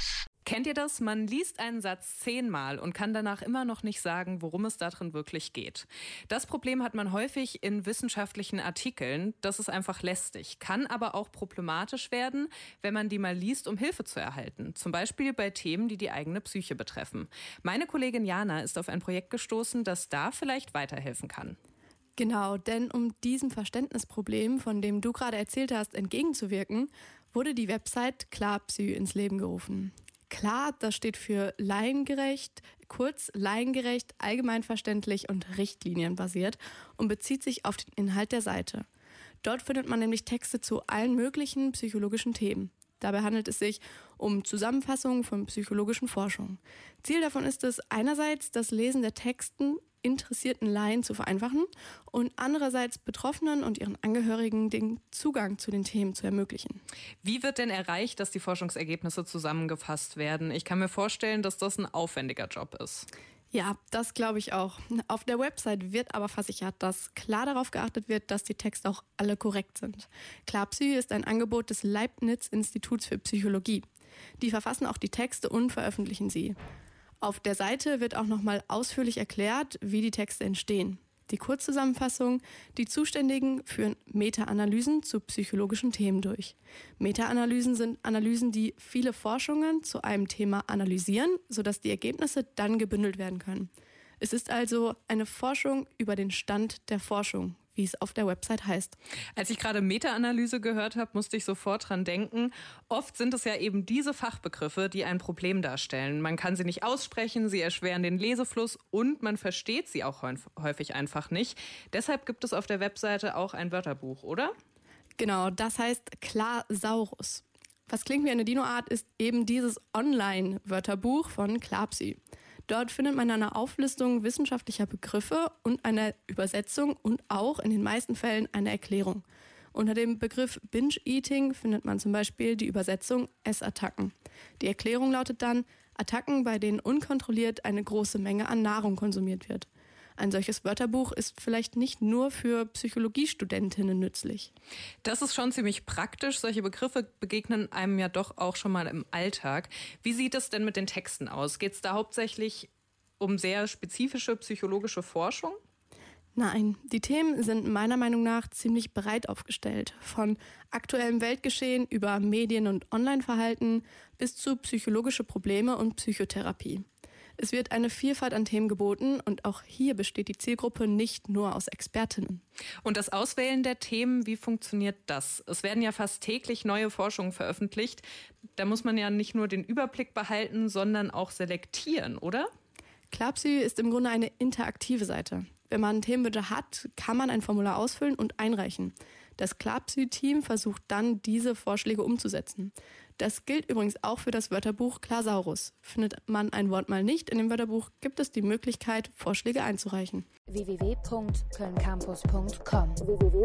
Campus. Kennt ihr das? Man liest einen Satz zehnmal und kann danach immer noch nicht sagen, worum es darin wirklich geht. Das Problem hat man häufig in wissenschaftlichen Artikeln. Das ist einfach lästig, kann aber auch problematisch werden, wenn man die mal liest, um Hilfe zu erhalten. Zum Beispiel bei Themen, die die eigene Psyche betreffen. Meine Kollegin Jana ist auf ein Projekt gestoßen, das da vielleicht weiterhelfen kann. Genau, denn um diesem Verständnisproblem, von dem du gerade erzählt hast, entgegenzuwirken, wurde die Website Klarpsy ins Leben gerufen. Klar, das steht für laiengerecht, kurz laiengerecht, allgemeinverständlich und richtlinienbasiert und bezieht sich auf den Inhalt der Seite. Dort findet man nämlich Texte zu allen möglichen psychologischen Themen. Dabei handelt es sich um Zusammenfassungen von psychologischen Forschungen. Ziel davon ist es einerseits, das Lesen der Texten interessierten Laien zu vereinfachen und andererseits Betroffenen und ihren Angehörigen den Zugang zu den Themen zu ermöglichen. Wie wird denn erreicht, dass die Forschungsergebnisse zusammengefasst werden? Ich kann mir vorstellen, dass das ein aufwendiger Job ist. Ja, das glaube ich auch. Auf der Website wird aber versichert, dass klar darauf geachtet wird, dass die Texte auch alle korrekt sind. Klarpsy ist ein Angebot des Leibniz Instituts für Psychologie. Die verfassen auch die Texte und veröffentlichen sie. Auf der Seite wird auch nochmal ausführlich erklärt, wie die Texte entstehen. Die Kurzzusammenfassung, die Zuständigen führen Meta-Analysen zu psychologischen Themen durch. Meta-Analysen sind Analysen, die viele Forschungen zu einem Thema analysieren, sodass die Ergebnisse dann gebündelt werden können. Es ist also eine Forschung über den Stand der Forschung, wie es auf der Website heißt. Als ich gerade Meta-Analyse gehört habe, musste ich sofort dran denken. Oft sind es ja eben diese Fachbegriffe, die ein Problem darstellen. Man kann sie nicht aussprechen, sie erschweren den Lesefluss und man versteht sie auch häufig einfach nicht. Deshalb gibt es auf der Webseite auch ein Wörterbuch, oder? Genau, das heißt Klarsaurus. Was klingt wie eine Dinoart, ist eben dieses Online-Wörterbuch von Klarpsy. Dort findet man eine Auflistung wissenschaftlicher Begriffe und eine Übersetzung und auch in den meisten Fällen eine Erklärung. Unter dem Begriff Binge-Eating findet man zum Beispiel die Übersetzung Essattacken. Die Erklärung lautet dann Attacken, bei denen unkontrolliert eine große Menge an Nahrung konsumiert wird. Ein solches Wörterbuch ist vielleicht nicht nur für Psychologiestudentinnen nützlich. Das ist schon ziemlich praktisch. Solche Begriffe begegnen einem ja doch auch schon mal im Alltag. Wie sieht es denn mit den Texten aus? Geht es da hauptsächlich um sehr spezifische psychologische Forschung? Nein, die Themen sind meiner Meinung nach ziemlich breit aufgestellt. Von aktuellem Weltgeschehen über Medien- und Online-Verhalten bis zu psychologische Probleme und Psychotherapie. Es wird eine Vielfalt an Themen geboten und auch hier besteht die Zielgruppe nicht nur aus Expertinnen. Und das Auswählen der Themen, wie funktioniert das? Es werden ja fast täglich neue Forschungen veröffentlicht. Da muss man ja nicht nur den Überblick behalten, sondern auch selektieren, oder? Klarpsy ist im Grunde eine interaktive Seite. Wenn man Themenwünsche hat, kann man ein Formular ausfüllen und einreichen. Das Klarpsy-Team versucht dann, diese Vorschläge umzusetzen. Das gilt übrigens auch für das Wörterbuch Klasaurus. Findet man ein Wort mal nicht in dem Wörterbuch, gibt es die Möglichkeit, Vorschläge einzureichen. www.kölncampus.com www